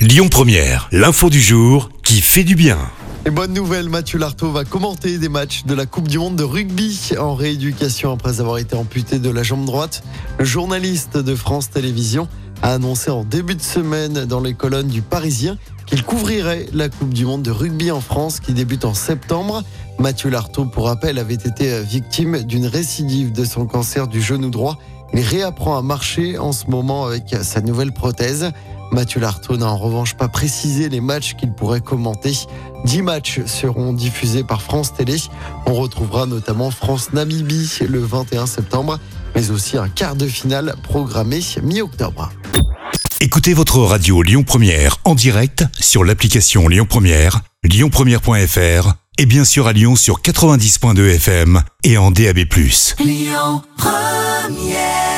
Lyon Première, l'info du jour qui fait du bien. Et bonne nouvelle, Mathieu Lartaud va commenter des matchs de la Coupe du Monde de rugby en rééducation après avoir été amputé de la jambe droite. Le journaliste de France Télévisions a annoncé en début de semaine dans les colonnes du Parisien qu'il couvrirait la Coupe du Monde de rugby en France qui débute en septembre. Mathieu Lartaud, pour rappel, avait été victime d'une récidive de son cancer du genou droit. Il réapprend à marcher en ce moment avec sa nouvelle prothèse. Mathieu Lartaud n'a en revanche pas précisé les matchs qu'il pourrait commenter. Dix matchs seront diffusés par France Télé. On retrouvera notamment France-Namibie le 21 septembre, mais aussi un quart de finale programmé mi-octobre. Écoutez votre radio Lyon Première en direct sur l'application Lyon Première, lyonpremière.fr et bien sûr à Lyon sur 90.2 FM et en DAB+. Lyon Première